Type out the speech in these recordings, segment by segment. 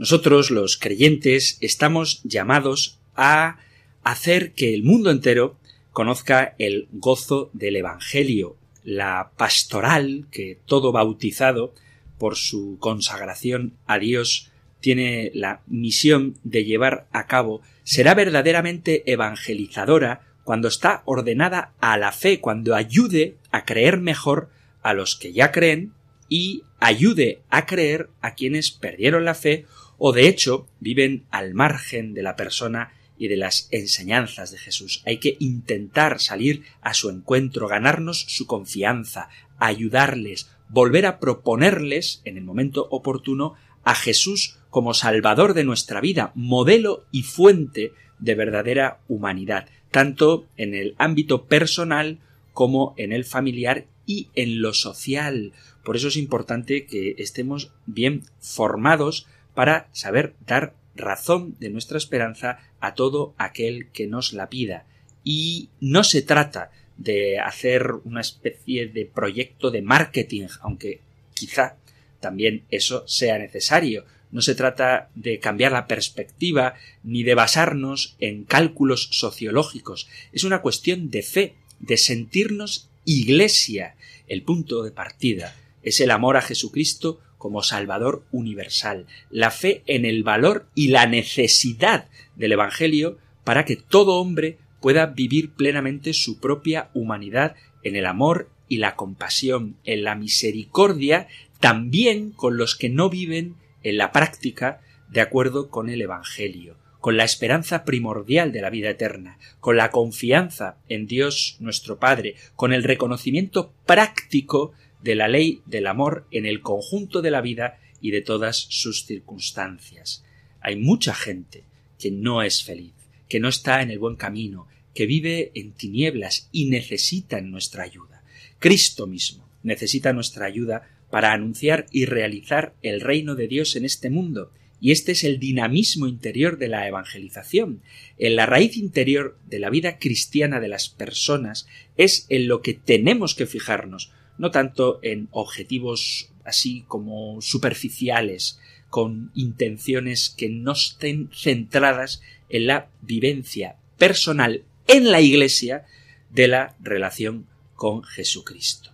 nosotros, los creyentes, estamos llamados a hacer que el mundo entero conozca el gozo del Evangelio, la pastoral que todo bautizado, por su consagración a Dios, tiene la misión de llevar a cabo, será verdaderamente evangelizadora cuando está ordenada a la fe, cuando ayude a creer mejor a los que ya creen y ayude a creer a quienes perdieron la fe o de hecho viven al margen de la persona y de las enseñanzas de Jesús. Hay que intentar salir a su encuentro, ganarnos su confianza, ayudarles, volver a proponerles, en el momento oportuno, a Jesús como Salvador de nuestra vida, modelo y fuente de verdadera humanidad, tanto en el ámbito personal como en el familiar y en lo social. Por eso es importante que estemos bien formados para saber dar razón de nuestra esperanza a todo aquel que nos la pida. Y no se trata de hacer una especie de proyecto de marketing, aunque quizá también eso sea necesario. No se trata de cambiar la perspectiva ni de basarnos en cálculos sociológicos. Es una cuestión de fe, de sentirnos iglesia. El punto de partida es el amor a Jesucristo como Salvador universal, la fe en el valor y la necesidad del Evangelio para que todo hombre pueda vivir plenamente su propia humanidad en el amor y la compasión, en la misericordia, también con los que no viven en la práctica de acuerdo con el Evangelio, con la esperanza primordial de la vida eterna, con la confianza en Dios nuestro Padre, con el reconocimiento práctico de la ley del amor en el conjunto de la vida y de todas sus circunstancias. Hay mucha gente que no es feliz, que no está en el buen camino, que vive en tinieblas y necesita nuestra ayuda. Cristo mismo necesita nuestra ayuda para anunciar y realizar el reino de Dios en este mundo, y este es el dinamismo interior de la evangelización. En la raíz interior de la vida cristiana de las personas es en lo que tenemos que fijarnos, no tanto en objetivos así como superficiales, con intenciones que no estén centradas en la vivencia personal en la Iglesia de la relación con Jesucristo.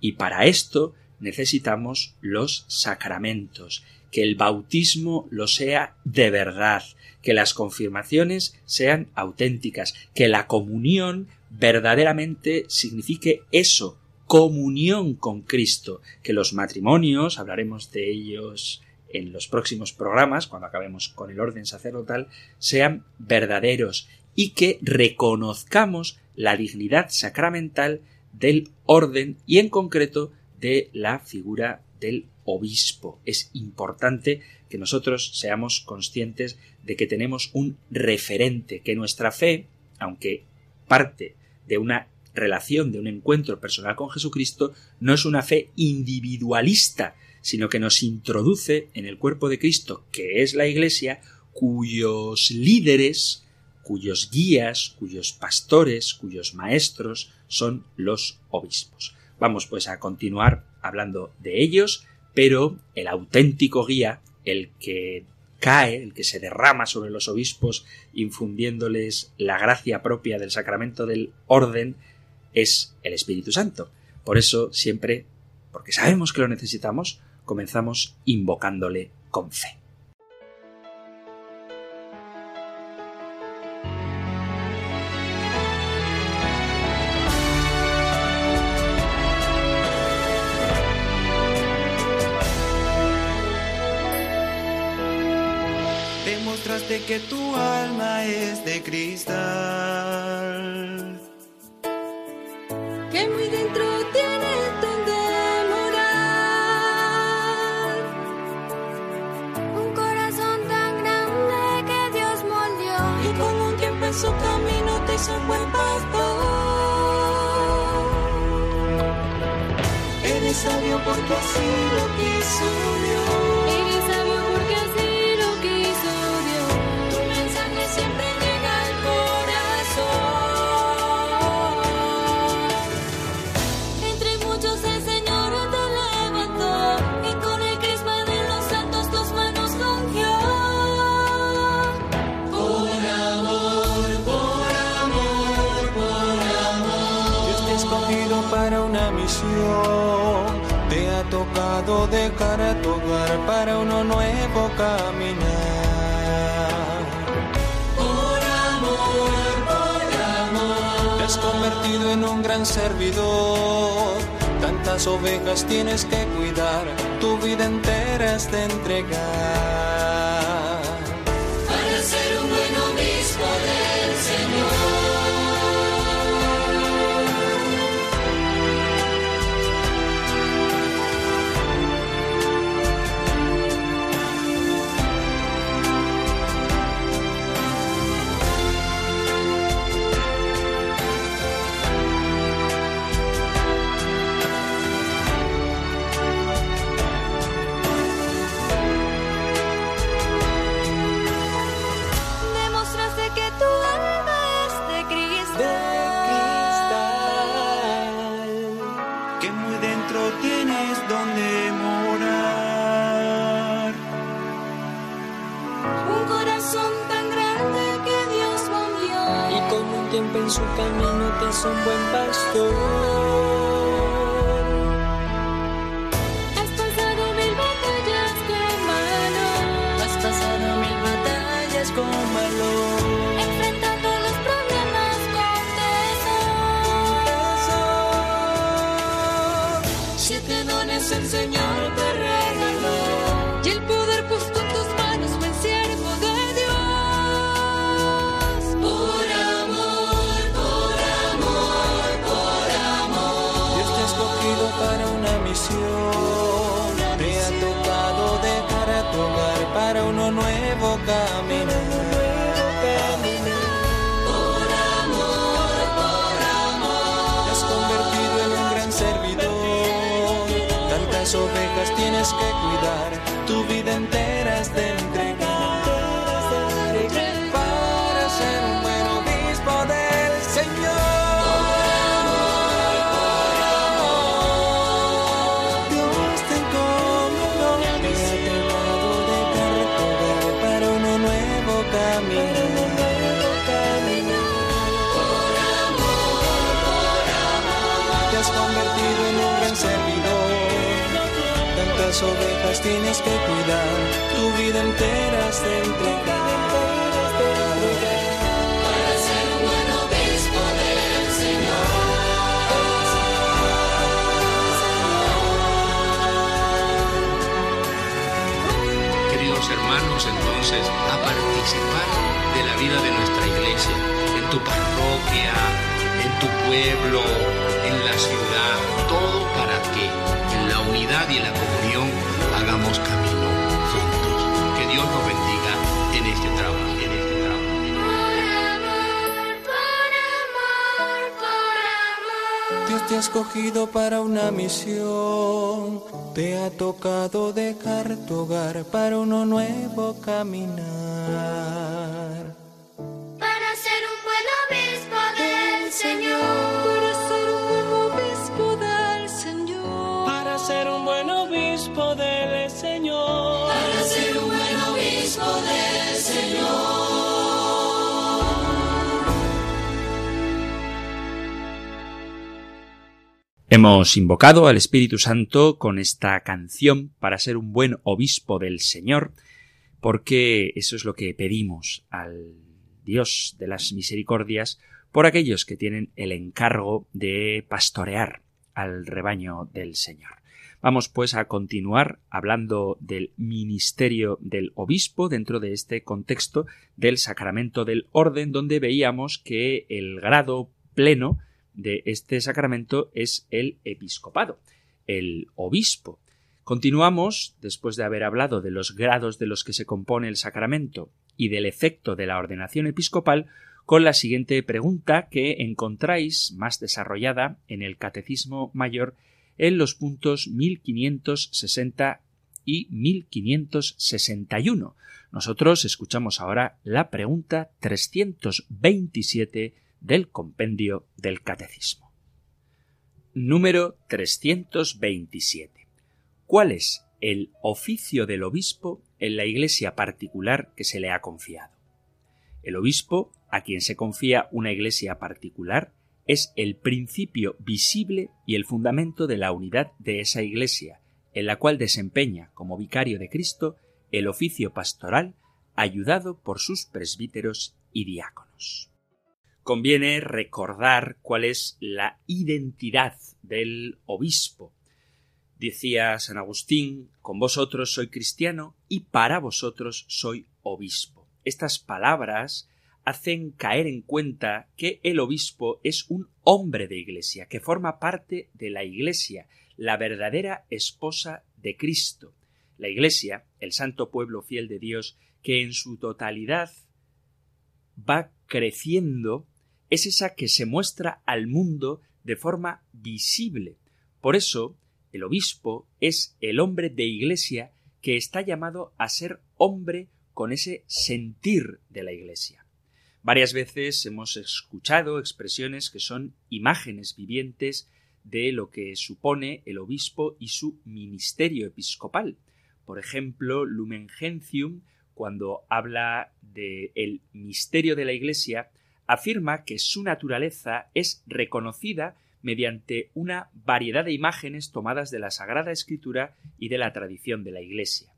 Y para esto necesitamos los sacramentos, que el bautismo lo sea de verdad, que las confirmaciones sean auténticas, que la comunión verdaderamente signifique eso, comunión con Cristo, que los matrimonios, hablaremos de ellos en los próximos programas, cuando acabemos con el orden sacerdotal, sean verdaderos y que reconozcamos la dignidad sacramental del orden y en concreto de la figura del obispo. Es importante que nosotros seamos conscientes de que tenemos un referente, que nuestra fe, aunque parte de una relación, de un encuentro personal con Jesucristo, no es una fe individualista, sino que nos introduce en el cuerpo de Cristo, que es la Iglesia, cuyos líderes, cuyos guías, cuyos pastores, cuyos maestros son los obispos. Vamos pues a continuar hablando de ellos, pero el auténtico guía, el que cae, el que se derrama sobre los obispos, infundiéndoles la gracia propia del sacramento del orden, es el Espíritu Santo. Por eso siempre, porque sabemos que lo necesitamos, comenzamos invocándole con fe. Demostraste que tu alma es de cristal porque así lo quiso a tu hogar para uno nuevo caminar. Por amor, por amor. Te has convertido en un gran servidor. Tantas ovejas tienes que cuidar. Tu vida entera es de entregar. Tantas ovejas tienes que cuidar, tu vida entera es de entregar. Para ser un buen obispo del Queridos hermanos, entonces, a participar de la vida de nuestra iglesia, en tu parroquia, en tu pueblo, en la ciudad, todo para la unidad y en la comunión hagamos camino juntos. Que Dios nos bendiga en este trabajo, en este trabajo. Por amor, por amor. Dios te ha escogido para una misión, te ha tocado dejar tu hogar para uno nuevo caminar. Hemos invocado al Espíritu Santo con esta canción para ser un buen obispo del Señor, porque eso es lo que pedimos al Dios de las misericordias por aquellos que tienen el encargo de pastorear al rebaño del Señor. Vamos pues a continuar hablando del ministerio del obispo dentro de este contexto del sacramento del orden, donde veíamos que el grado pleno de este sacramento es el episcopado, el obispo. Continuamos, después de haber hablado de los grados de los que se compone el sacramento y del efecto de la ordenación episcopal, con la siguiente pregunta que encontráis más desarrollada en el Catecismo Mayor en los puntos 1560 y 1561. Nosotros escuchamos ahora la pregunta 327 del compendio del Catecismo. Número 327. ¿Cuál es el oficio del obispo en la iglesia particular que se le ha confiado? El obispo, a quien se confía una iglesia particular, es el principio visible y el fundamento de la unidad de esa iglesia, en la cual desempeña como vicario de Cristo el oficio pastoral ayudado por sus presbíteros y diáconos. Conviene recordar cuál es la identidad del obispo. Decía San Agustín, con vosotros soy cristiano y para vosotros soy obispo. Estas palabras hacen caer en cuenta que el obispo es un hombre de iglesia, que forma parte de la iglesia, la verdadera esposa de Cristo. La iglesia, el santo pueblo fiel de Dios, que en su totalidad va creciendo, es esa que se muestra al mundo de forma visible. Por eso, el obispo es el hombre de iglesia que está llamado a ser hombre con ese sentir de la iglesia. Varias veces hemos escuchado expresiones que son imágenes vivientes de lo que supone el obispo y su ministerio episcopal. Por ejemplo, Lumen Gentium, cuando habla del el misterio de la Iglesia, afirma que su naturaleza es reconocida mediante una variedad de imágenes tomadas de la Sagrada Escritura y de la tradición de la Iglesia.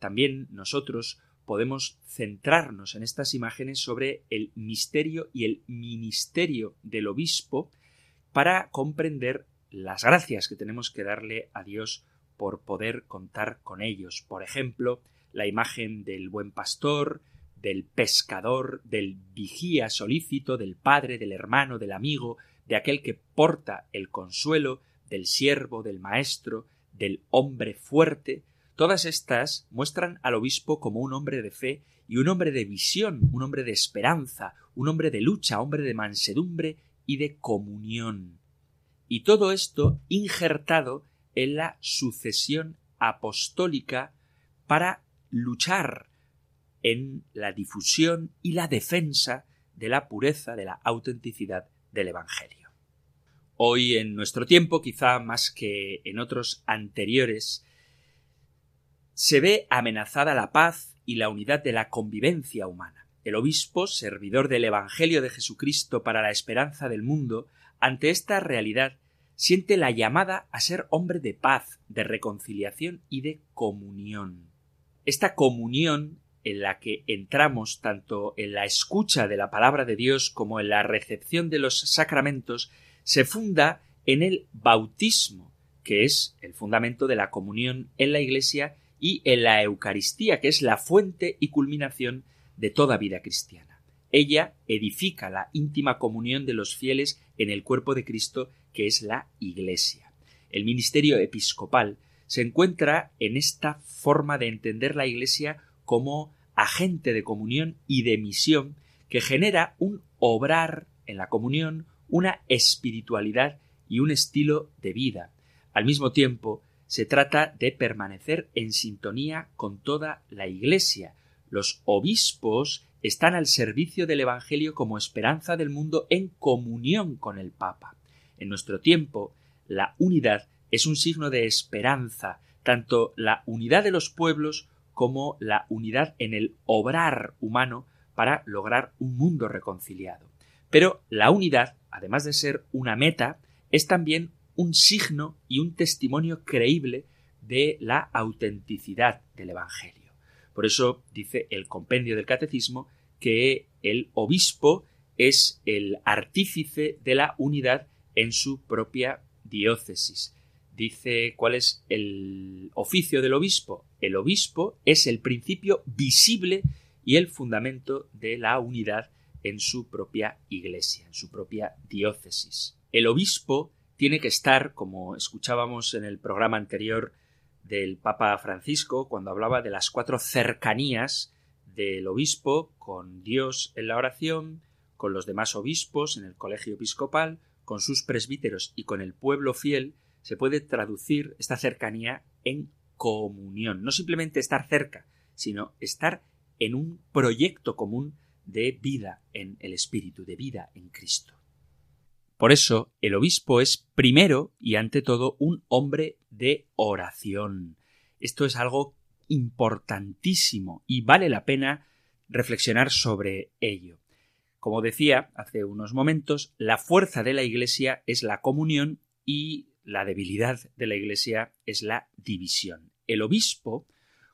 También nosotros podemos centrarnos en estas imágenes sobre el misterio y el ministerio del obispo para comprender las gracias que tenemos que darle a Dios por poder contar con ellos. Por ejemplo, la imagen del buen pastor, del pescador, del vigía solícito, del padre, del hermano, del amigo, de aquel que porta el consuelo, del siervo, del maestro, del hombre fuerte, Todas estas muestran al obispo como un hombre de fe y un hombre de visión, un hombre de esperanza, un hombre de lucha, hombre de mansedumbre y de comunión. Y todo esto injertado en la sucesión apostólica para luchar en la difusión y la defensa de la pureza, de la autenticidad del Evangelio. Hoy en nuestro tiempo, quizá más que en otros anteriores, se ve amenazada la paz y la unidad de la convivencia humana. El obispo, servidor del Evangelio de Jesucristo para la esperanza del mundo, ante esta realidad siente la llamada a ser hombre de paz, de reconciliación y de comunión. Esta comunión en la que entramos tanto en la escucha de la palabra de Dios como en la recepción de los sacramentos se funda en el bautismo, que es el fundamento de la comunión en la Iglesia y en la Eucaristía, que es la fuente y culminación de toda vida cristiana. Ella edifica la íntima comunión de los fieles en el cuerpo de Cristo, que es la Iglesia. El ministerio episcopal se encuentra en esta forma de entender la Iglesia como agente de comunión y de misión que genera un obrar en la comunión, una espiritualidad y un estilo de vida. Al mismo tiempo, se trata de permanecer en sintonía con toda la Iglesia. Los obispos están al servicio del Evangelio como esperanza del mundo en comunión con el Papa. En nuestro tiempo, la unidad es un signo de esperanza, tanto la unidad de los pueblos como la unidad en el obrar humano para lograr un mundo reconciliado. Pero la unidad, además de ser una meta, es también un signo y un testimonio creíble de la autenticidad del Evangelio. Por eso dice el compendio del Catecismo que el obispo es el artífice de la unidad en su propia diócesis. dice cuál es el oficio del obispo. El obispo es el principio visible y el fundamento de la unidad en su propia iglesia, en su propia diócesis. El obispo tiene que estar, como escuchábamos en el programa anterior del Papa Francisco, cuando hablaba de las cuatro cercanías del obispo con Dios en la oración, con los demás obispos en el colegio episcopal, con sus presbíteros y con el pueblo fiel, se puede traducir esta cercanía en comunión. No simplemente estar cerca, sino estar en un proyecto común de vida en el Espíritu, de vida en Cristo. Por eso, el obispo es primero y ante todo un hombre de oración. Esto es algo importantísimo y vale la pena reflexionar sobre ello. Como decía hace unos momentos, la fuerza de la Iglesia es la comunión y la debilidad de la Iglesia es la división. El obispo,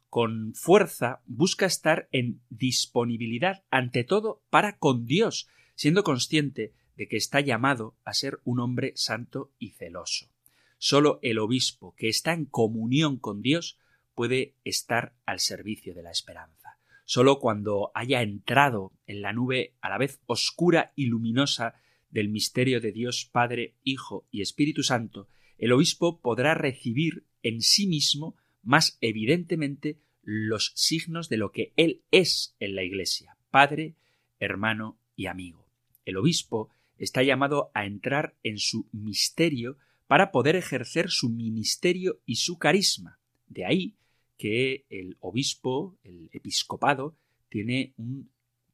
con fuerza, busca estar en disponibilidad ante todo para con Dios, siendo consciente de que está llamado a ser un hombre santo y celoso. Solo el obispo que está en comunión con Dios puede estar al servicio de la esperanza. Solo cuando haya entrado en la nube a la vez oscura y luminosa del misterio de Dios Padre, Hijo y Espíritu Santo, el obispo podrá recibir en sí mismo más evidentemente los signos de lo que él es en la Iglesia, Padre, hermano y amigo. El obispo está llamado a entrar en su misterio para poder ejercer su ministerio y su carisma. De ahí que el obispo, el episcopado, tiene un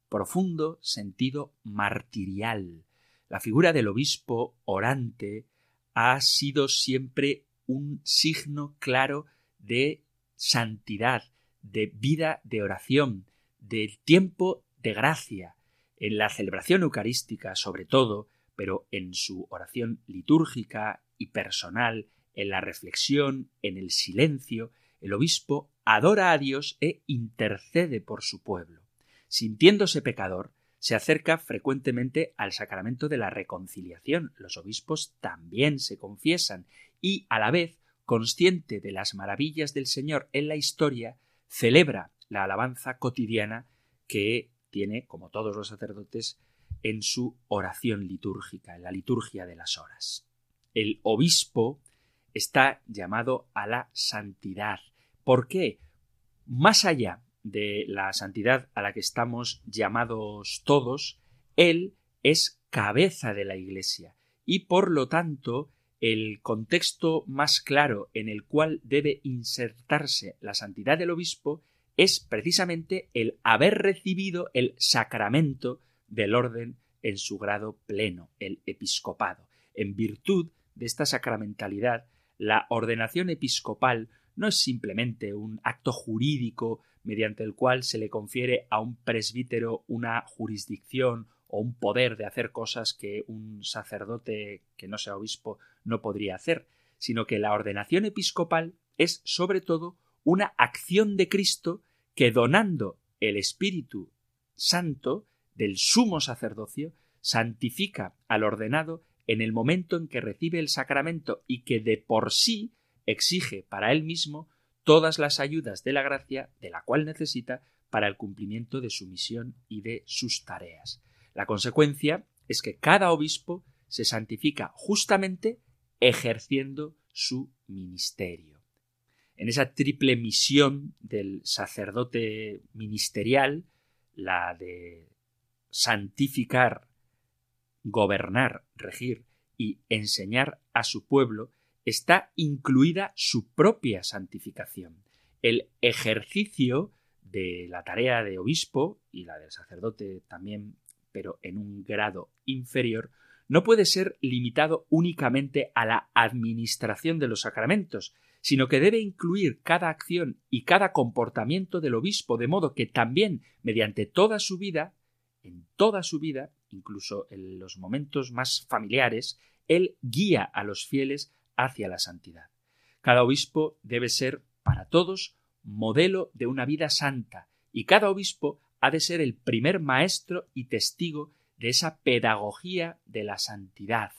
profundo sentido martirial. La figura del obispo orante ha sido siempre un signo claro de santidad, de vida de oración, del tiempo de gracia. En la celebración eucarística, sobre todo, pero en su oración litúrgica y personal, en la reflexión, en el silencio, el obispo adora a Dios e intercede por su pueblo. Sintiéndose pecador, se acerca frecuentemente al sacramento de la reconciliación. Los obispos también se confiesan y, a la vez, consciente de las maravillas del Señor en la historia, celebra la alabanza cotidiana que tiene, como todos los sacerdotes, en su oración litúrgica, en la liturgia de las horas. El obispo está llamado a la santidad, ¿Por qué? Más allá de la santidad a la que estamos llamados todos, Él es cabeza de la Iglesia y por lo tanto el contexto más claro en el cual debe insertarse la santidad del obispo es precisamente el haber recibido el sacramento del orden en su grado pleno, el episcopado. En virtud de esta sacramentalidad, la ordenación episcopal no es simplemente un acto jurídico mediante el cual se le confiere a un presbítero una jurisdicción o un poder de hacer cosas que un sacerdote que no sea obispo no podría hacer, sino que la ordenación episcopal es sobre todo una acción de Cristo que donando el Espíritu Santo del sumo sacerdocio santifica al ordenado en el momento en que recibe el sacramento y que de por sí exige para él mismo todas las ayudas de la gracia de la cual necesita para el cumplimiento de su misión y de sus tareas. La consecuencia es que cada obispo se santifica justamente ejerciendo su ministerio. En esa triple misión del sacerdote ministerial, la de santificar, gobernar, regir y enseñar a su pueblo, está incluida su propia santificación. El ejercicio de la tarea de obispo y la del sacerdote también, pero en un grado inferior, no puede ser limitado únicamente a la administración de los sacramentos, sino que debe incluir cada acción y cada comportamiento del obispo, de modo que también, mediante toda su vida, en toda su vida, incluso en los momentos más familiares, él guía a los fieles hacia la santidad. Cada obispo debe ser para todos modelo de una vida santa y cada obispo ha de ser el primer maestro y testigo de esa pedagogía de la santidad.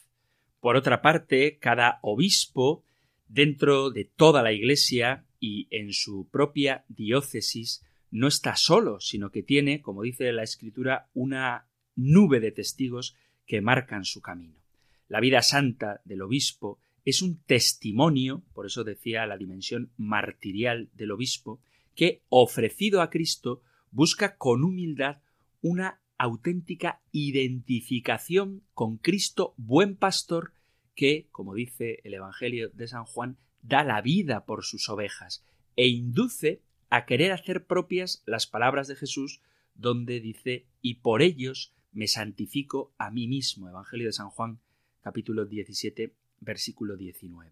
Por otra parte, cada obispo dentro de toda la Iglesia y en su propia diócesis no está solo, sino que tiene, como dice la Escritura, una nube de testigos que marcan su camino. La vida santa del obispo es un testimonio, por eso decía la dimensión martirial del obispo, que, ofrecido a Cristo, busca con humildad una auténtica identificación con Cristo buen pastor que, como dice el Evangelio de San Juan, da la vida por sus ovejas e induce a querer hacer propias las palabras de Jesús donde dice y por ellos me santifico a mí mismo. Evangelio de San Juan capítulo 17 versículo 19.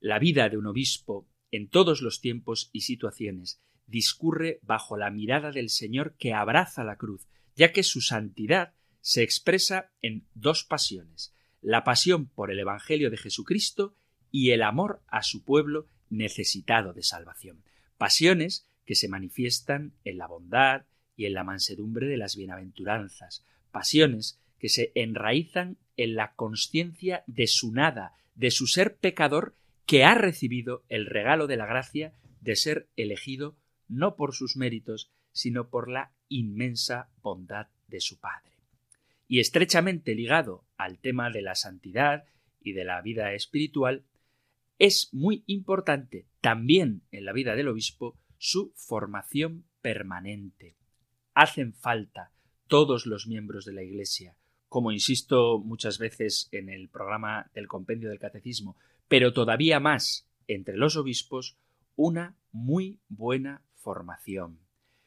La vida de un obispo en todos los tiempos y situaciones discurre bajo la mirada del Señor que abraza la cruz, ya que su santidad se expresa en dos pasiones, la pasión por el Evangelio de Jesucristo y el amor a su pueblo necesitado de salvación, pasiones que se manifiestan en la bondad y en la mansedumbre de las bienaventuranzas, pasiones que se enraizan en la conciencia de su nada, de su ser pecador que ha recibido el regalo de la gracia de ser elegido no por sus méritos, sino por la inmensa bondad de su Padre. Y estrechamente ligado al tema de la santidad y de la vida espiritual, es muy importante también en la vida del obispo su formación permanente. Hacen falta todos los miembros de la Iglesia, como insisto muchas veces en el programa del compendio del catecismo, pero todavía más entre los obispos, una muy buena formación.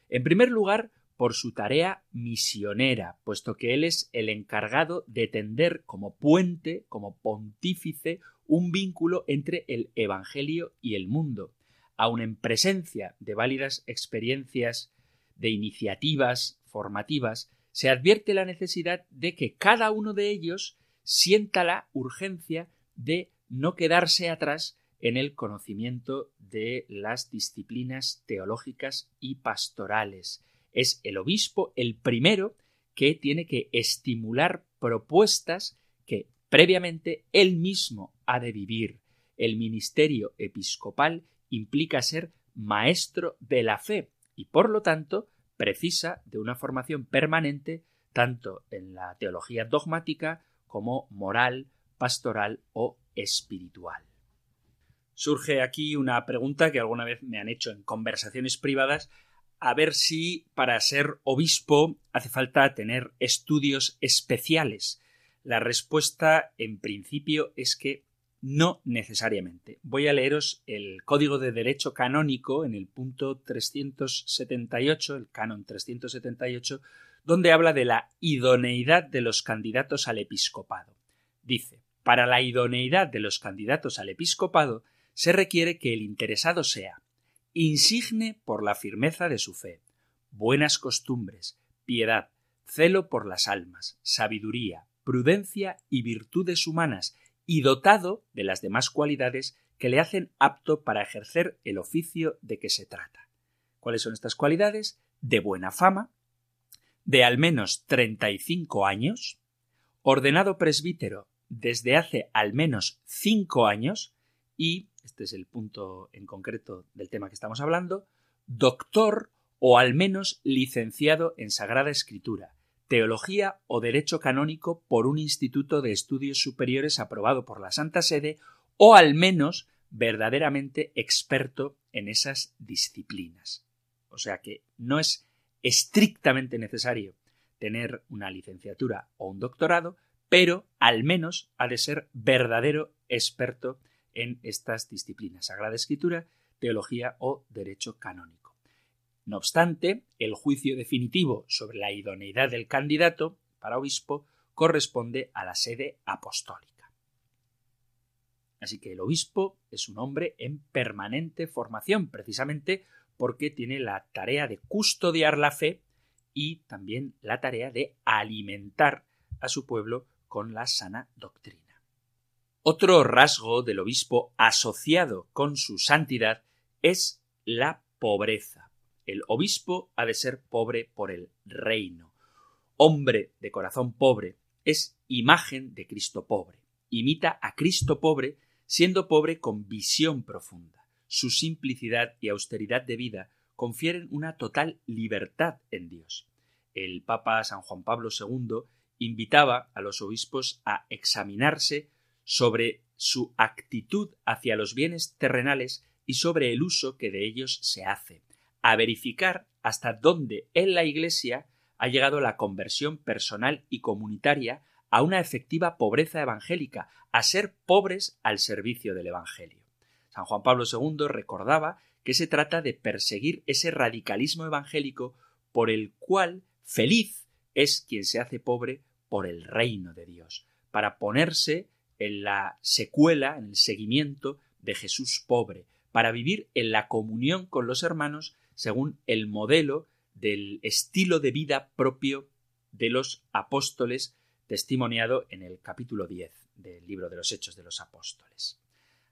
En primer lugar, por su tarea misionera, puesto que él es el encargado de tender como puente, como pontífice, un vínculo entre el Evangelio y el mundo, aun en presencia de válidas experiencias, de iniciativas formativas, se advierte la necesidad de que cada uno de ellos sienta la urgencia de no quedarse atrás en el conocimiento de las disciplinas teológicas y pastorales. Es el obispo el primero que tiene que estimular propuestas que previamente él mismo ha de vivir. El ministerio episcopal implica ser maestro de la fe y por lo tanto precisa de una formación permanente tanto en la teología dogmática como moral, pastoral o espiritual. Surge aquí una pregunta que alguna vez me han hecho en conversaciones privadas a ver si para ser obispo hace falta tener estudios especiales. La respuesta en principio es que no necesariamente. Voy a leeros el Código de Derecho Canónico en el punto 378, el canon 378, donde habla de la idoneidad de los candidatos al episcopado. Dice, para la idoneidad de los candidatos al episcopado se requiere que el interesado sea insigne por la firmeza de su fe, buenas costumbres, piedad, celo por las almas, sabiduría, prudencia y virtudes humanas, y dotado de las demás cualidades que le hacen apto para ejercer el oficio de que se trata. ¿Cuáles son estas cualidades? De buena fama, de al menos 35 años, ordenado presbítero desde hace al menos cinco años y, este es el punto en concreto del tema que estamos hablando, doctor o al menos licenciado en Sagrada Escritura, teología o derecho canónico por un instituto de estudios superiores aprobado por la Santa Sede o al menos verdaderamente experto en esas disciplinas. O sea que no es estrictamente necesario tener una licenciatura o un doctorado, pero al menos ha de ser verdadero experto estas disciplinas, Sagrada Escritura, teología o derecho canónico. No obstante, el juicio definitivo sobre la idoneidad del candidato para obispo corresponde a la sede apostólica. Así que el obispo es un hombre en permanente formación, precisamente porque tiene la tarea de custodiar la fe y también la tarea de alimentar a su pueblo con la sana doctrina. Otro rasgo del obispo asociado con su santidad es la pobreza. El obispo ha de ser pobre por el reino. Hombre de corazón pobre es imagen de Cristo pobre. Imita a Cristo pobre siendo pobre con visión profunda. Su simplicidad y austeridad de vida confieren una total libertad en Dios. El Papa San Juan Pablo II invitaba a los obispos a examinarse sobre su actitud hacia los bienes terrenales y sobre el uso que de ellos se hace, a verificar hasta dónde en la Iglesia ha llegado la conversión personal y comunitaria a una efectiva pobreza evangélica, a ser pobres al servicio del Evangelio. San Juan Pablo II recordaba que se trata de perseguir ese radicalismo evangélico por el cual feliz es quien se hace pobre por el reino de Dios, para ponerse en la secuela, en el seguimiento de Jesús pobre, para vivir en la comunión con los hermanos según el modelo del estilo de vida propio de los apóstoles testimoniado en el capítulo 10 del libro de los Hechos de los Apóstoles.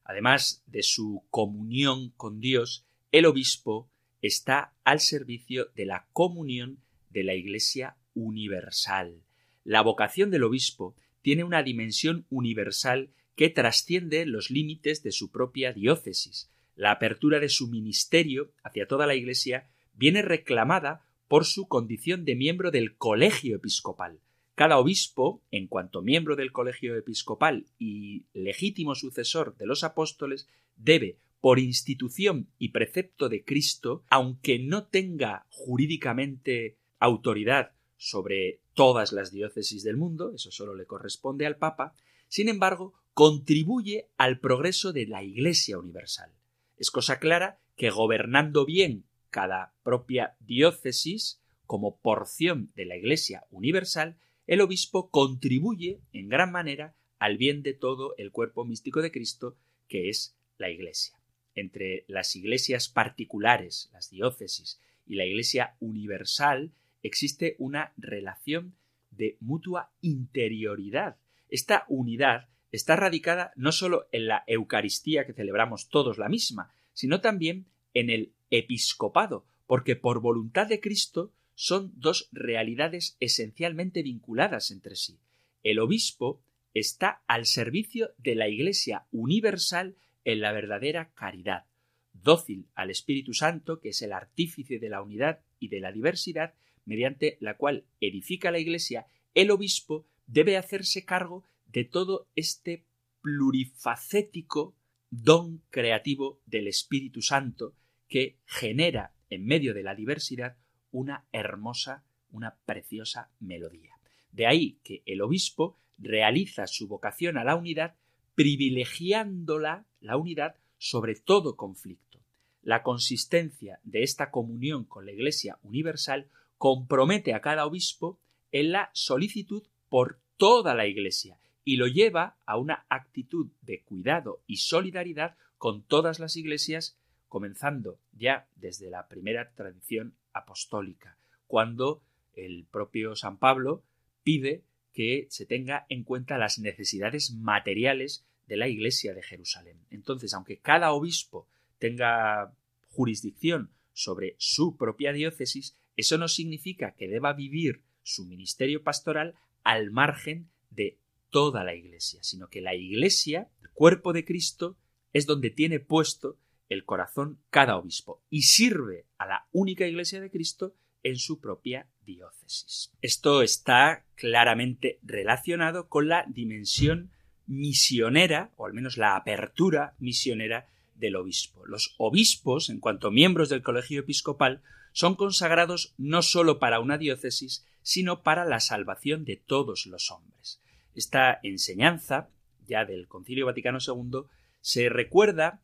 Además de su comunión con Dios, el obispo está al servicio de la comunión de la Iglesia universal. La vocación del obispo tiene una dimensión universal que trasciende los límites de su propia diócesis. La apertura de su ministerio hacia toda la Iglesia viene reclamada por su condición de miembro del colegio episcopal. Cada obispo, en cuanto miembro del colegio episcopal y legítimo sucesor de los apóstoles, debe, por institución y precepto de Cristo, aunque no tenga jurídicamente autoridad sobre todas las diócesis del mundo, eso solo le corresponde al Papa, sin embargo, contribuye al progreso de la Iglesia universal. Es cosa clara que gobernando bien cada propia diócesis como porción de la Iglesia universal, el obispo contribuye en gran manera al bien de todo el cuerpo místico de Cristo, que es la Iglesia. Entre las iglesias particulares, las diócesis, y la Iglesia universal existe una relación de mutua interioridad. Esta unidad está radicada no solo en la Eucaristía que celebramos todos la misma, sino también en el episcopado, porque por voluntad de Cristo son dos realidades esencialmente vinculadas entre sí. El obispo está al servicio de la Iglesia universal en la verdadera caridad, dócil al Espíritu Santo, que es el artífice de la unidad y de la diversidad, mediante la cual edifica la Iglesia, el obispo debe hacerse cargo de todo este plurifacético don creativo del Espíritu Santo que genera en medio de la diversidad una hermosa, una preciosa melodía. De ahí que el obispo realiza su vocación a la unidad privilegiándola, la unidad, sobre todo conflicto. La consistencia de esta comunión con la Iglesia universal compromete a cada obispo en la solicitud por toda la Iglesia y lo lleva a una actitud de cuidado y solidaridad con todas las iglesias comenzando ya desde la primera tradición apostólica, cuando el propio San Pablo pide que se tenga en cuenta las necesidades materiales de la Iglesia de Jerusalén. Entonces, aunque cada obispo tenga jurisdicción sobre su propia diócesis, eso no significa que deba vivir su ministerio pastoral al margen de toda la Iglesia, sino que la Iglesia, el cuerpo de Cristo, es donde tiene puesto el corazón cada obispo y sirve a la única Iglesia de Cristo en su propia diócesis. Esto está claramente relacionado con la dimensión misionera, o al menos la apertura misionera del obispo. Los obispos, en cuanto miembros del colegio episcopal, son consagrados no sólo para una diócesis, sino para la salvación de todos los hombres. Esta enseñanza, ya del Concilio Vaticano II, se recuerda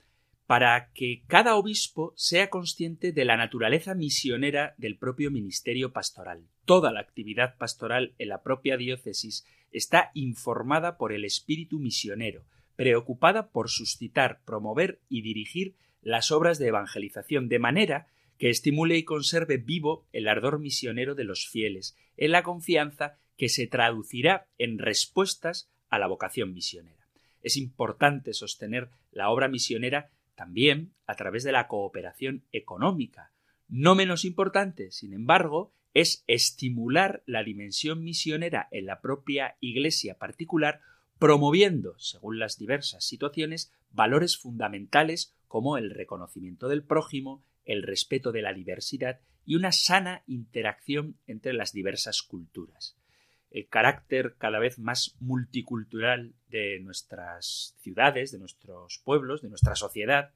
para que cada obispo sea consciente de la naturaleza misionera del propio ministerio pastoral. Toda la actividad pastoral en la propia diócesis está informada por el espíritu misionero, preocupada por suscitar, promover y dirigir las obras de evangelización, de manera que estimule y conserve vivo el ardor misionero de los fieles, en la confianza que se traducirá en respuestas a la vocación misionera. Es importante sostener la obra misionera también a través de la cooperación económica. No menos importante, sin embargo, es estimular la dimensión misionera en la propia Iglesia particular promoviendo, según las diversas situaciones, valores fundamentales como el reconocimiento del prójimo, el respeto de la diversidad y una sana interacción entre las diversas culturas. El carácter cada vez más multicultural de nuestras ciudades, de nuestros pueblos, de nuestra sociedad,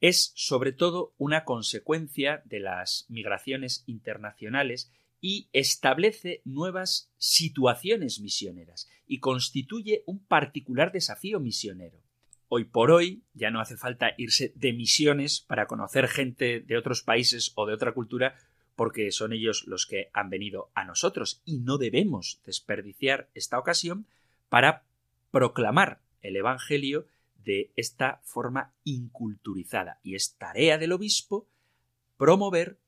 es sobre todo una consecuencia de las migraciones internacionales y establece nuevas situaciones misioneras y constituye un particular desafío misionero. Hoy por hoy ya no hace falta irse de misiones para conocer gente de otros países o de otra cultura porque son ellos los que han venido a nosotros. Y no debemos desperdiciar esta ocasión para proclamar el Evangelio de esta forma inculturizada. Y es tarea del obispo promover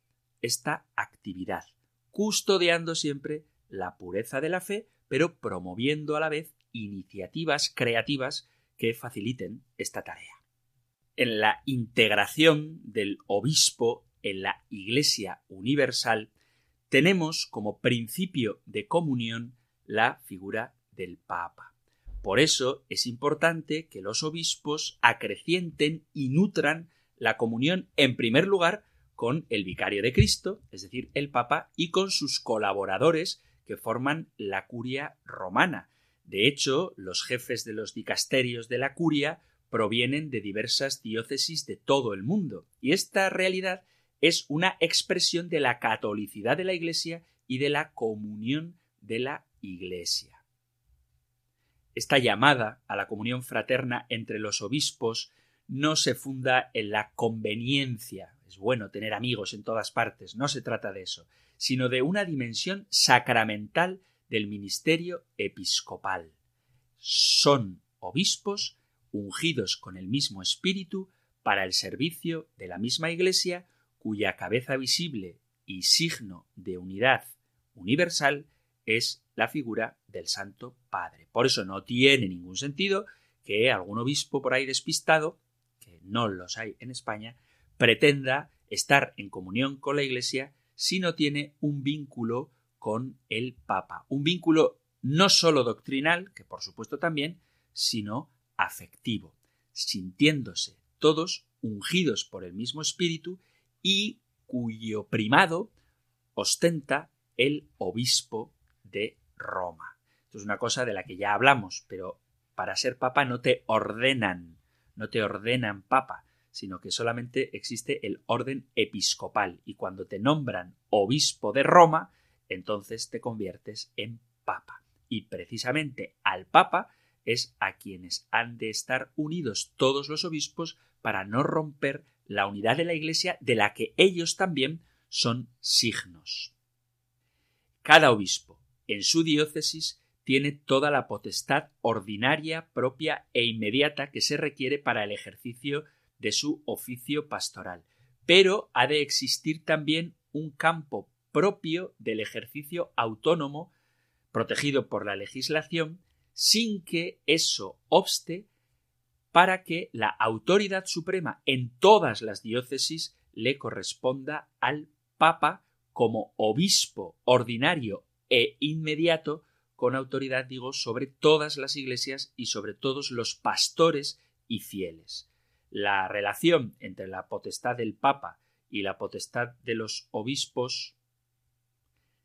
esta actividad custodiando siempre la pureza de la fe, pero promoviendo a la vez iniciativas creativas que faciliten esta tarea. En la integración del obispo en la Iglesia Universal tenemos como principio de comunión la figura del Papa. Por eso es importante que los obispos acrecienten y nutran la comunión en primer lugar con el vicario de Cristo, es decir, el Papa, y con sus colaboradores que forman la curia romana. De hecho, los jefes de los dicasterios de la curia provienen de diversas diócesis de todo el mundo, y esta realidad es una expresión de la catolicidad de la Iglesia y de la comunión de la Iglesia. Esta llamada a la comunión fraterna entre los obispos no se funda en la conveniencia es bueno tener amigos en todas partes, no se trata de eso, sino de una dimensión sacramental del ministerio episcopal. Son obispos ungidos con el mismo espíritu para el servicio de la misma Iglesia, cuya cabeza visible y signo de unidad universal es la figura del Santo Padre. Por eso no tiene ningún sentido que algún obispo por ahí despistado, que no los hay en España, pretenda estar en comunión con la Iglesia si no tiene un vínculo con el Papa. Un vínculo no sólo doctrinal, que por supuesto también, sino afectivo, sintiéndose todos ungidos por el mismo Espíritu y cuyo primado ostenta el obispo de Roma. Esto es una cosa de la que ya hablamos, pero para ser papa no te ordenan, no te ordenan papa, sino que solamente existe el orden episcopal y cuando te nombran obispo de Roma, entonces te conviertes en papa. Y precisamente al papa es a quienes han de estar unidos todos los obispos para no romper la unidad de la Iglesia de la que ellos también son signos. Cada obispo en su diócesis tiene toda la potestad ordinaria, propia e inmediata que se requiere para el ejercicio de su oficio pastoral. Pero ha de existir también un campo propio del ejercicio autónomo, protegido por la legislación, sin que eso obste para que la autoridad suprema en todas las diócesis le corresponda al Papa como obispo ordinario e inmediato, con autoridad, digo, sobre todas las iglesias y sobre todos los pastores y fieles. La relación entre la potestad del Papa y la potestad de los obispos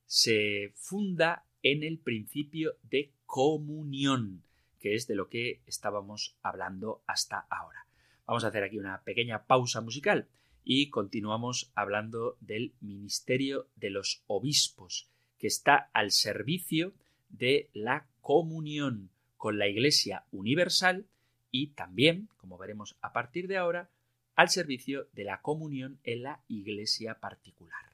se funda en el principio de comunión, que es de lo que estábamos hablando hasta ahora. Vamos a hacer aquí una pequeña pausa musical y continuamos hablando del ministerio de los obispos, que está al servicio de la comunión con la Iglesia universal y también, como veremos a partir de ahora, al servicio de la comunión en la iglesia particular.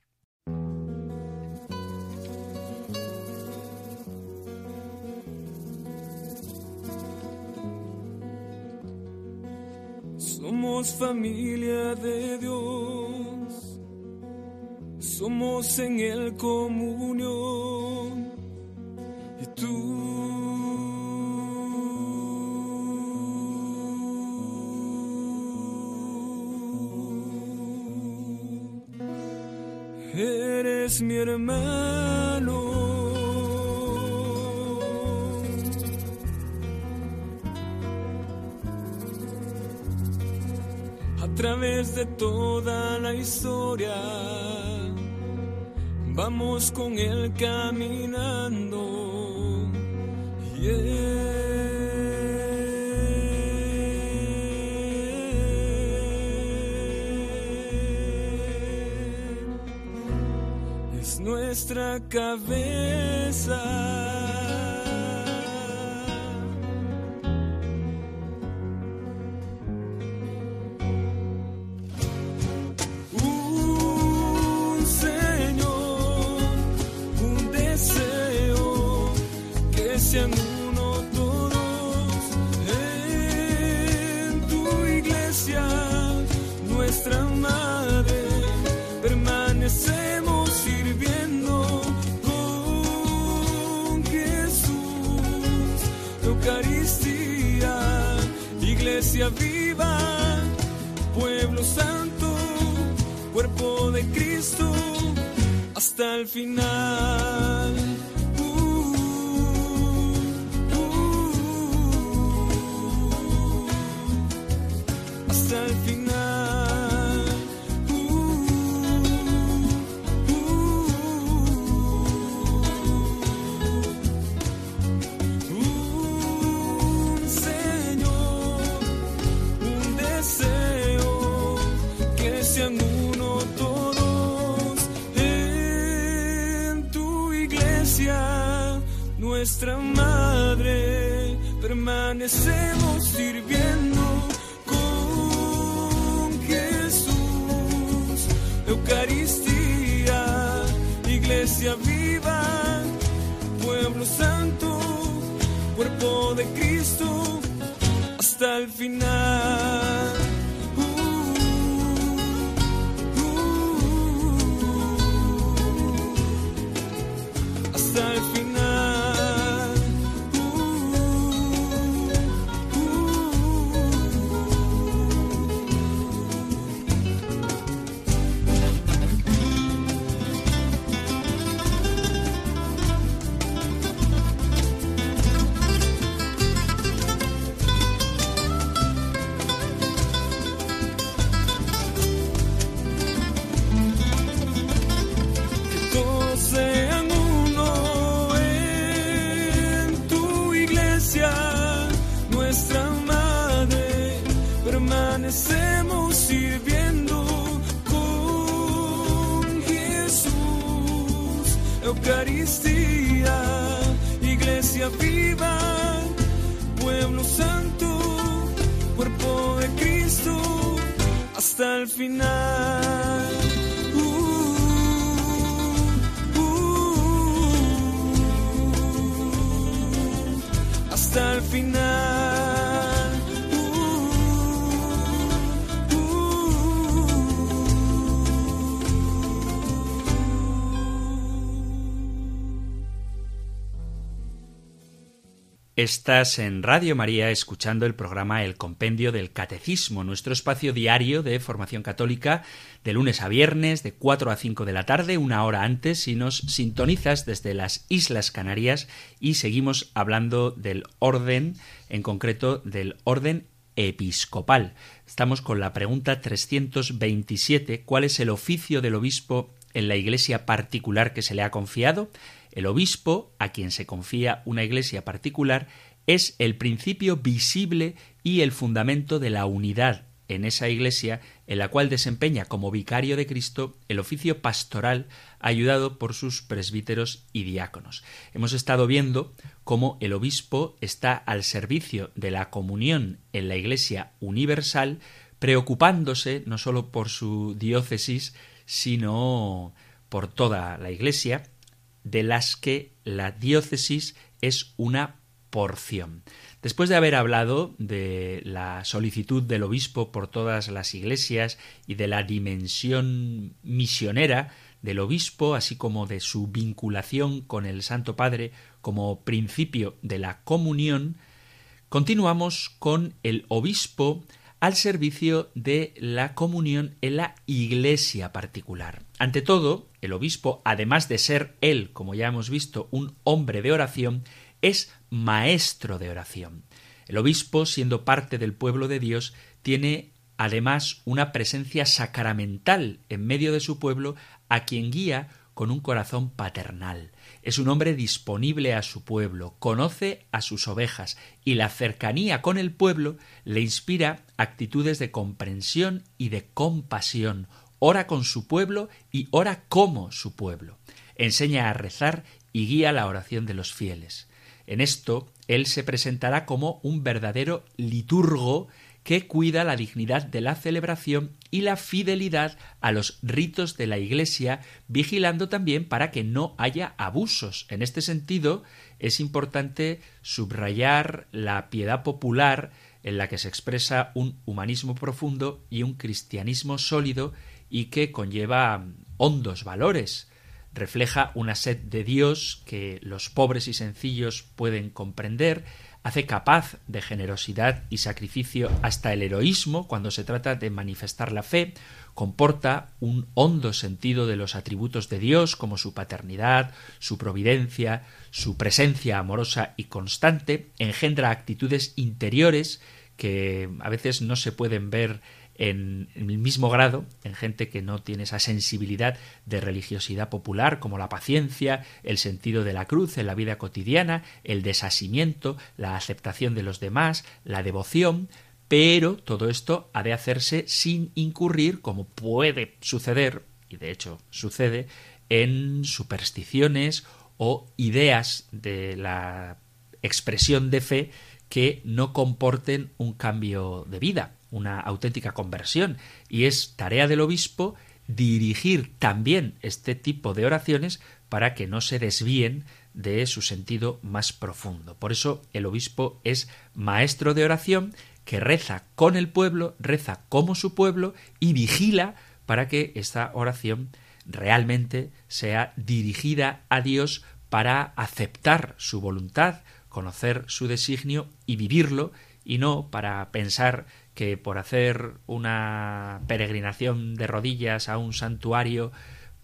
Somos familia de Dios, somos en el comunión. Y tú. Eres mi hermano. Través de toda la historia. Vamos con él caminando. Es nuestra cabeza. Viva, pueblo santo, cuerpo de Cristo, hasta el final. Nuestra madre, permanecemos sirviendo con Jesús. Eucaristía, iglesia viva, pueblo santo, cuerpo de Cristo, hasta el final. We know. Estás en Radio María escuchando el programa El Compendio del Catecismo, nuestro espacio diario de formación católica de lunes a viernes de 4 a 5 de la tarde, una hora antes, si nos sintonizas desde las Islas Canarias y seguimos hablando del orden, en concreto del orden episcopal. Estamos con la pregunta 327, ¿cuál es el oficio del obispo en la iglesia particular que se le ha confiado? El obispo, a quien se confía una iglesia particular, es el principio visible y el fundamento de la unidad en esa iglesia en la cual desempeña como vicario de Cristo el oficio pastoral ayudado por sus presbíteros y diáconos. Hemos estado viendo cómo el obispo está al servicio de la comunión en la iglesia universal, preocupándose no sólo por su diócesis, sino por toda la iglesia, de las que la diócesis es una porción. Después de haber hablado de la solicitud del obispo por todas las iglesias y de la dimensión misionera del obispo, así como de su vinculación con el Santo Padre como principio de la comunión, continuamos con el obispo al servicio de la comunión en la iglesia particular. Ante todo, el obispo, además de ser él, como ya hemos visto, un hombre de oración, es maestro de oración. El obispo, siendo parte del pueblo de Dios, tiene además una presencia sacramental en medio de su pueblo a quien guía con un corazón paternal. Es un hombre disponible a su pueblo, conoce a sus ovejas y la cercanía con el pueblo le inspira actitudes de comprensión y de compasión, ora con su pueblo y ora como su pueblo. Enseña a rezar y guía la oración de los fieles. En esto, él se presentará como un verdadero liturgo que cuida la dignidad de la celebración y la fidelidad a los ritos de la Iglesia, vigilando también para que no haya abusos. En este sentido, es importante subrayar la piedad popular en la que se expresa un humanismo profundo y un cristianismo sólido y que conlleva hondos valores refleja una sed de Dios que los pobres y sencillos pueden comprender, hace capaz de generosidad y sacrificio hasta el heroísmo cuando se trata de manifestar la fe, comporta un hondo sentido de los atributos de Dios como su paternidad, su providencia, su presencia amorosa y constante, engendra actitudes interiores que a veces no se pueden ver en, el mismo grado en gente que no tiene esa sensibilidad de religiosidad popular como la paciencia, el sentido de la cruz en la vida cotidiana, el desasimiento, la aceptación de los demás, la devoción, pero todo esto ha de hacerse sin incurrir, como puede suceder, y de hecho sucede, en supersticiones o ideas de la expresión de fe que no comporten un cambio de vida una auténtica conversión y es tarea del obispo dirigir también este tipo de oraciones para que no se desvíen de su sentido más profundo. Por eso el obispo es maestro de oración que reza con el pueblo, reza como su pueblo y vigila para que esta oración realmente sea dirigida a Dios para aceptar su voluntad, conocer su designio y vivirlo, y no para pensar que por hacer una peregrinación de rodillas a un santuario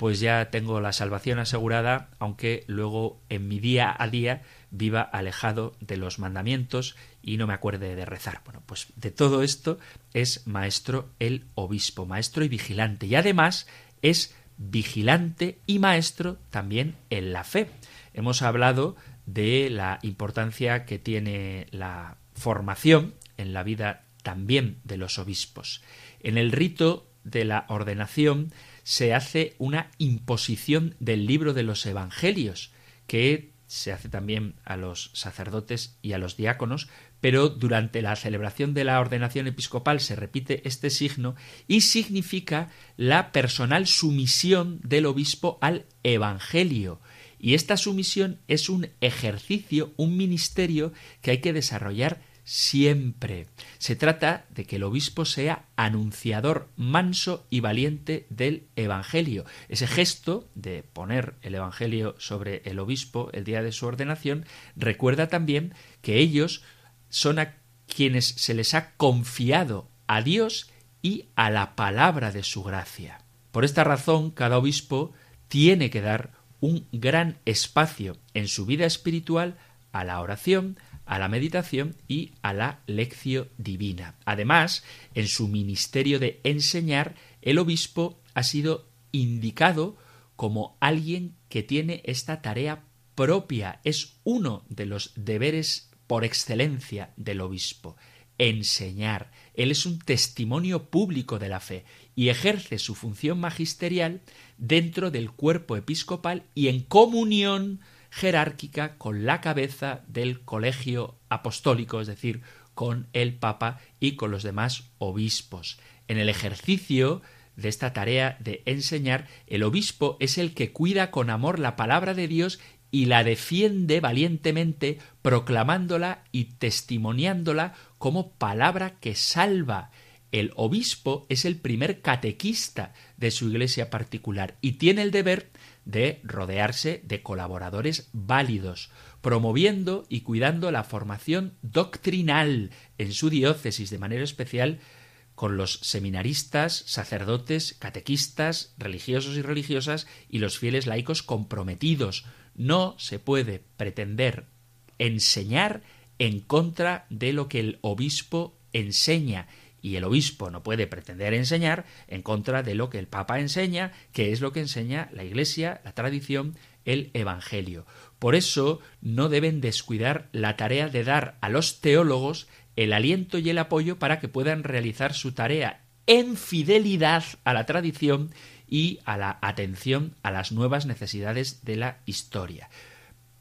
pues ya tengo la salvación asegurada, aunque luego en mi día a día viva alejado de los mandamientos y no me acuerde de rezar. Bueno, pues de todo esto es maestro el obispo, maestro y vigilante, y además es vigilante y maestro también en la fe. Hemos hablado de la importancia que tiene la formación en la vida también de los obispos. En el rito de la ordenación se hace una imposición del libro de los evangelios, que se hace también a los sacerdotes y a los diáconos, pero durante la celebración de la ordenación episcopal se repite este signo y significa la personal sumisión del obispo al evangelio. Y esta sumisión es un ejercicio, un ministerio que hay que desarrollar siempre. Se trata de que el obispo sea anunciador manso y valiente del Evangelio. Ese gesto de poner el Evangelio sobre el obispo el día de su ordenación recuerda también que ellos son a quienes se les ha confiado a Dios y a la palabra de su gracia. Por esta razón, cada obispo tiene que dar un gran espacio en su vida espiritual a la oración, a la meditación y a la lección divina. Además, en su ministerio de enseñar, el obispo ha sido indicado como alguien que tiene esta tarea propia. Es uno de los deberes por excelencia del obispo, enseñar. Él es un testimonio público de la fe y ejerce su función magisterial dentro del cuerpo episcopal y en comunión jerárquica con la cabeza del colegio apostólico, es decir, con el Papa y con los demás obispos. En el ejercicio de esta tarea de enseñar, el obispo es el que cuida con amor la palabra de Dios y la defiende valientemente, proclamándola y testimoniándola como palabra que salva. El obispo es el primer catequista de su iglesia particular y tiene el deber de rodearse de colaboradores válidos, promoviendo y cuidando la formación doctrinal en su diócesis de manera especial con los seminaristas, sacerdotes, catequistas, religiosos y religiosas y los fieles laicos comprometidos. No se puede pretender enseñar en contra de lo que el obispo enseña y el obispo no puede pretender enseñar en contra de lo que el Papa enseña, que es lo que enseña la Iglesia, la tradición, el Evangelio. Por eso no deben descuidar la tarea de dar a los teólogos el aliento y el apoyo para que puedan realizar su tarea en fidelidad a la tradición y a la atención a las nuevas necesidades de la historia.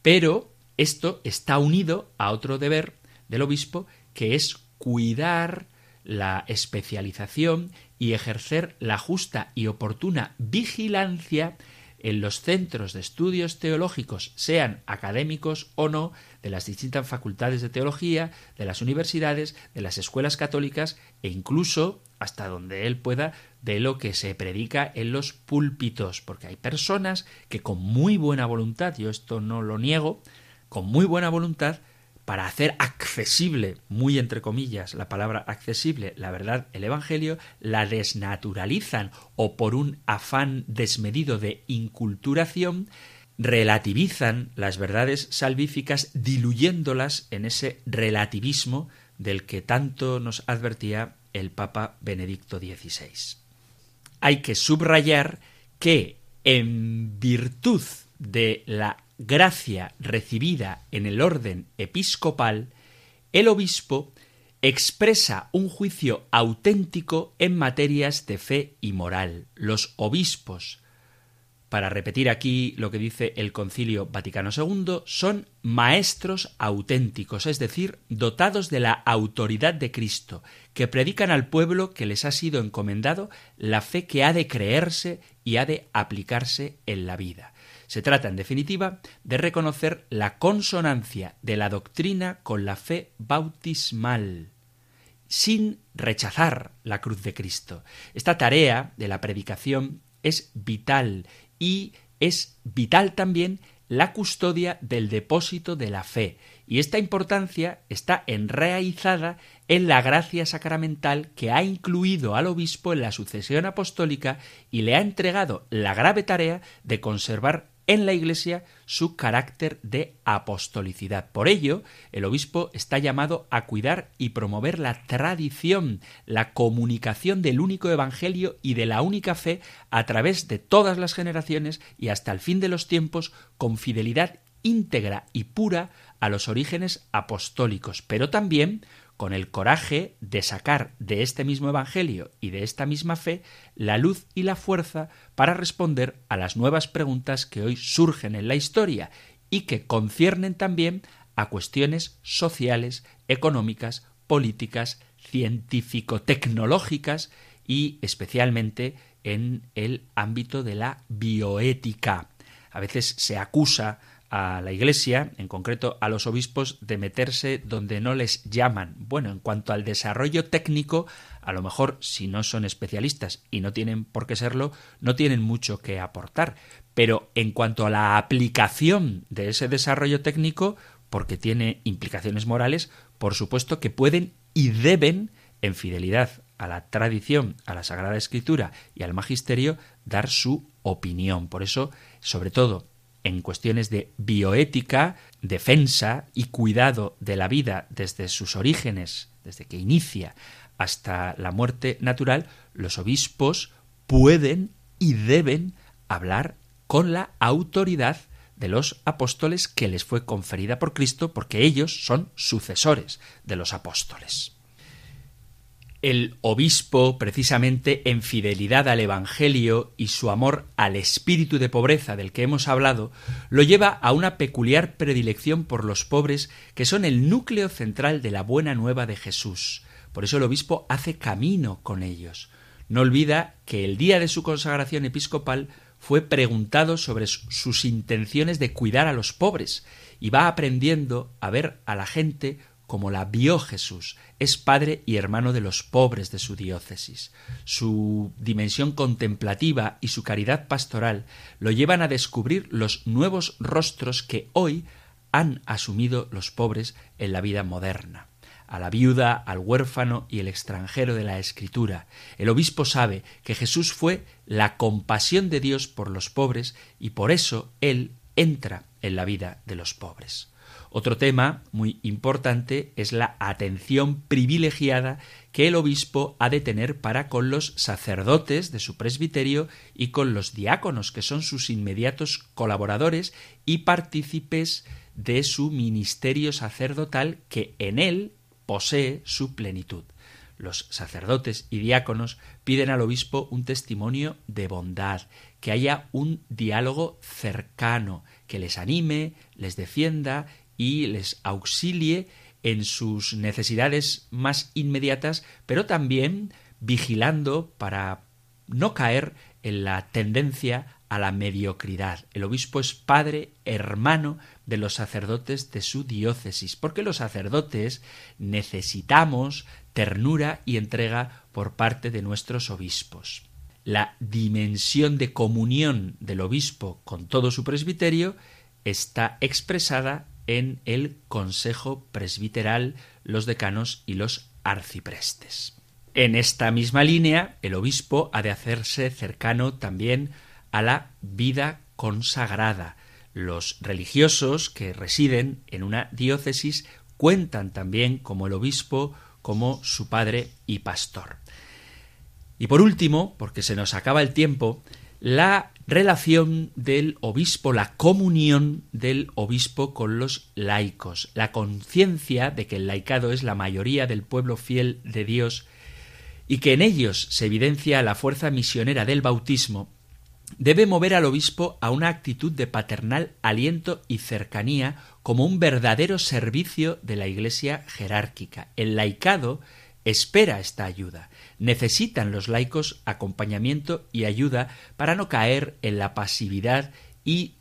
Pero esto está unido a otro deber del obispo que es cuidar la especialización y ejercer la justa y oportuna vigilancia en los centros de estudios teológicos, sean académicos o no, de las distintas facultades de teología, de las universidades, de las escuelas católicas e incluso, hasta donde él pueda, de lo que se predica en los púlpitos, porque hay personas que con muy buena voluntad, yo esto no lo niego, con muy buena voluntad, para hacer accesible, muy entre comillas, la palabra accesible, la verdad, el Evangelio, la desnaturalizan o por un afán desmedido de inculturación, relativizan las verdades salvíficas diluyéndolas en ese relativismo del que tanto nos advertía el Papa Benedicto XVI. Hay que subrayar que en virtud de la gracia recibida en el orden episcopal, el obispo expresa un juicio auténtico en materias de fe y moral. Los obispos, para repetir aquí lo que dice el Concilio Vaticano II, son maestros auténticos, es decir, dotados de la autoridad de Cristo, que predican al pueblo que les ha sido encomendado la fe que ha de creerse y ha de aplicarse en la vida. Se trata, en definitiva, de reconocer la consonancia de la doctrina con la fe bautismal, sin rechazar la cruz de Cristo. Esta tarea de la predicación es vital y es vital también la custodia del depósito de la fe, y esta importancia está enraizada en la gracia sacramental que ha incluido al obispo en la sucesión apostólica y le ha entregado la grave tarea de conservar en la Iglesia su carácter de apostolicidad. Por ello, el obispo está llamado a cuidar y promover la tradición, la comunicación del único Evangelio y de la única fe a través de todas las generaciones y hasta el fin de los tiempos con fidelidad íntegra y pura a los orígenes apostólicos, pero también con el coraje de sacar de este mismo Evangelio y de esta misma fe la luz y la fuerza para responder a las nuevas preguntas que hoy surgen en la historia y que conciernen también a cuestiones sociales, económicas, políticas, científico-tecnológicas y especialmente en el ámbito de la bioética. A veces se acusa a la Iglesia, en concreto a los obispos, de meterse donde no les llaman. Bueno, en cuanto al desarrollo técnico, a lo mejor si no son especialistas y no tienen por qué serlo, no tienen mucho que aportar. Pero en cuanto a la aplicación de ese desarrollo técnico, porque tiene implicaciones morales, por supuesto que pueden y deben, en fidelidad a la tradición, a la Sagrada Escritura y al Magisterio, dar su opinión. Por eso, sobre todo, en cuestiones de bioética, defensa y cuidado de la vida desde sus orígenes, desde que inicia hasta la muerte natural, los obispos pueden y deben hablar con la autoridad de los apóstoles que les fue conferida por Cristo porque ellos son sucesores de los apóstoles el obispo, precisamente en fidelidad al Evangelio y su amor al espíritu de pobreza del que hemos hablado, lo lleva a una peculiar predilección por los pobres que son el núcleo central de la buena nueva de Jesús. Por eso el obispo hace camino con ellos. No olvida que el día de su consagración episcopal fue preguntado sobre sus intenciones de cuidar a los pobres y va aprendiendo a ver a la gente como la vio Jesús, es padre y hermano de los pobres de su diócesis. Su dimensión contemplativa y su caridad pastoral lo llevan a descubrir los nuevos rostros que hoy han asumido los pobres en la vida moderna a la viuda, al huérfano y el extranjero de la Escritura. El obispo sabe que Jesús fue la compasión de Dios por los pobres y por eso él entra en la vida de los pobres. Otro tema muy importante es la atención privilegiada que el obispo ha de tener para con los sacerdotes de su presbiterio y con los diáconos, que son sus inmediatos colaboradores y partícipes de su ministerio sacerdotal que en él posee su plenitud. Los sacerdotes y diáconos piden al obispo un testimonio de bondad, que haya un diálogo cercano, que les anime, les defienda y les auxilie en sus necesidades más inmediatas, pero también vigilando para no caer en la tendencia a la mediocridad. El obispo es padre, hermano de los sacerdotes de su diócesis, porque los sacerdotes necesitamos ternura y entrega por parte de nuestros obispos. La dimensión de comunión del obispo con todo su presbiterio está expresada en el Consejo Presbiteral, los decanos y los arciprestes. En esta misma línea, el obispo ha de hacerse cercano también a la vida consagrada. Los religiosos que residen en una diócesis cuentan también como el obispo, como su padre y pastor. Y por último, porque se nos acaba el tiempo, la relación del obispo, la comunión del obispo con los laicos, la conciencia de que el laicado es la mayoría del pueblo fiel de Dios y que en ellos se evidencia la fuerza misionera del bautismo, debe mover al obispo a una actitud de paternal aliento y cercanía como un verdadero servicio de la Iglesia jerárquica. El laicado espera esta ayuda. Necesitan los laicos acompañamiento y ayuda para no caer en la pasividad y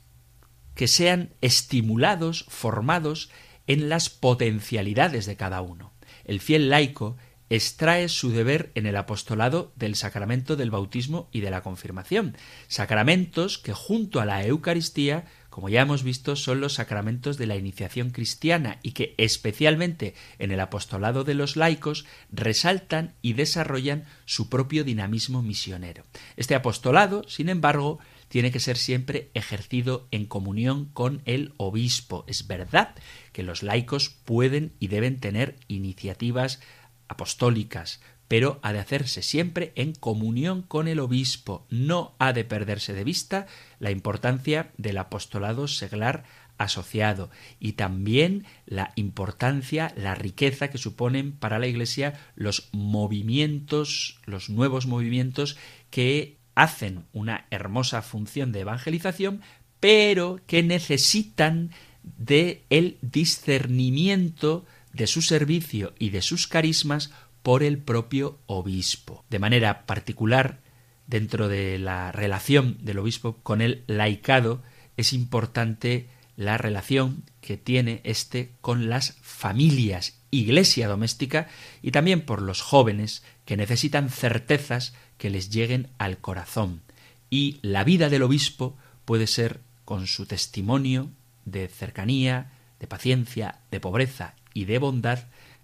que sean estimulados, formados en las potencialidades de cada uno. El fiel laico extrae su deber en el apostolado del sacramento del bautismo y de la confirmación, sacramentos que junto a la Eucaristía como ya hemos visto, son los sacramentos de la iniciación cristiana y que especialmente en el apostolado de los laicos resaltan y desarrollan su propio dinamismo misionero. Este apostolado, sin embargo, tiene que ser siempre ejercido en comunión con el obispo. Es verdad que los laicos pueden y deben tener iniciativas apostólicas, pero ha de hacerse siempre en comunión con el obispo. No ha de perderse de vista la importancia del apostolado seglar asociado y también la importancia, la riqueza que suponen para la Iglesia los movimientos, los nuevos movimientos que hacen una hermosa función de evangelización, pero que necesitan de el discernimiento de su servicio y de sus carismas por el propio obispo. De manera particular, dentro de la relación del obispo con el laicado, es importante la relación que tiene éste con las familias, iglesia doméstica y también por los jóvenes que necesitan certezas que les lleguen al corazón. Y la vida del obispo puede ser con su testimonio de cercanía, de paciencia, de pobreza y de bondad,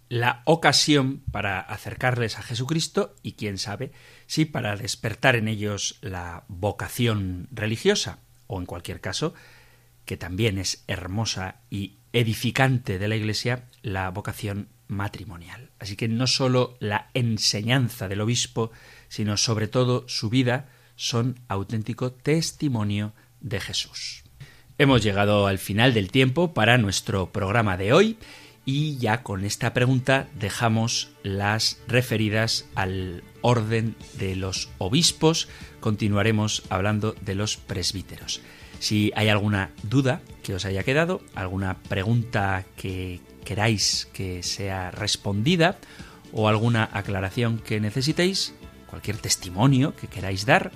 la ocasión para acercarles a Jesucristo y quién sabe si para despertar en ellos la vocación religiosa o en cualquier caso que también es hermosa y edificante de la Iglesia la vocación matrimonial. Así que no sólo la enseñanza del obispo, sino sobre todo su vida son auténtico testimonio de Jesús. Hemos llegado al final del tiempo para nuestro programa de hoy y ya con esta pregunta dejamos las referidas al orden de los obispos. Continuaremos hablando de los presbíteros. Si hay alguna duda que os haya quedado, alguna pregunta que queráis que sea respondida o alguna aclaración que necesitéis, cualquier testimonio que queráis dar,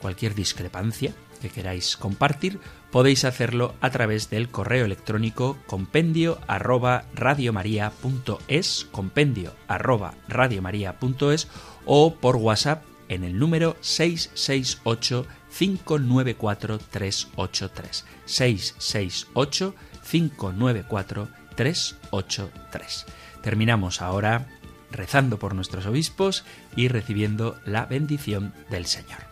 cualquier discrepancia que queráis compartir, podéis hacerlo a través del correo electrónico compendio arroba radiomaria.es, compendio arroba radiomaria.es o por WhatsApp en el número 668 594 383 668 594 383. Terminamos ahora rezando por nuestros obispos y recibiendo la bendición del Señor.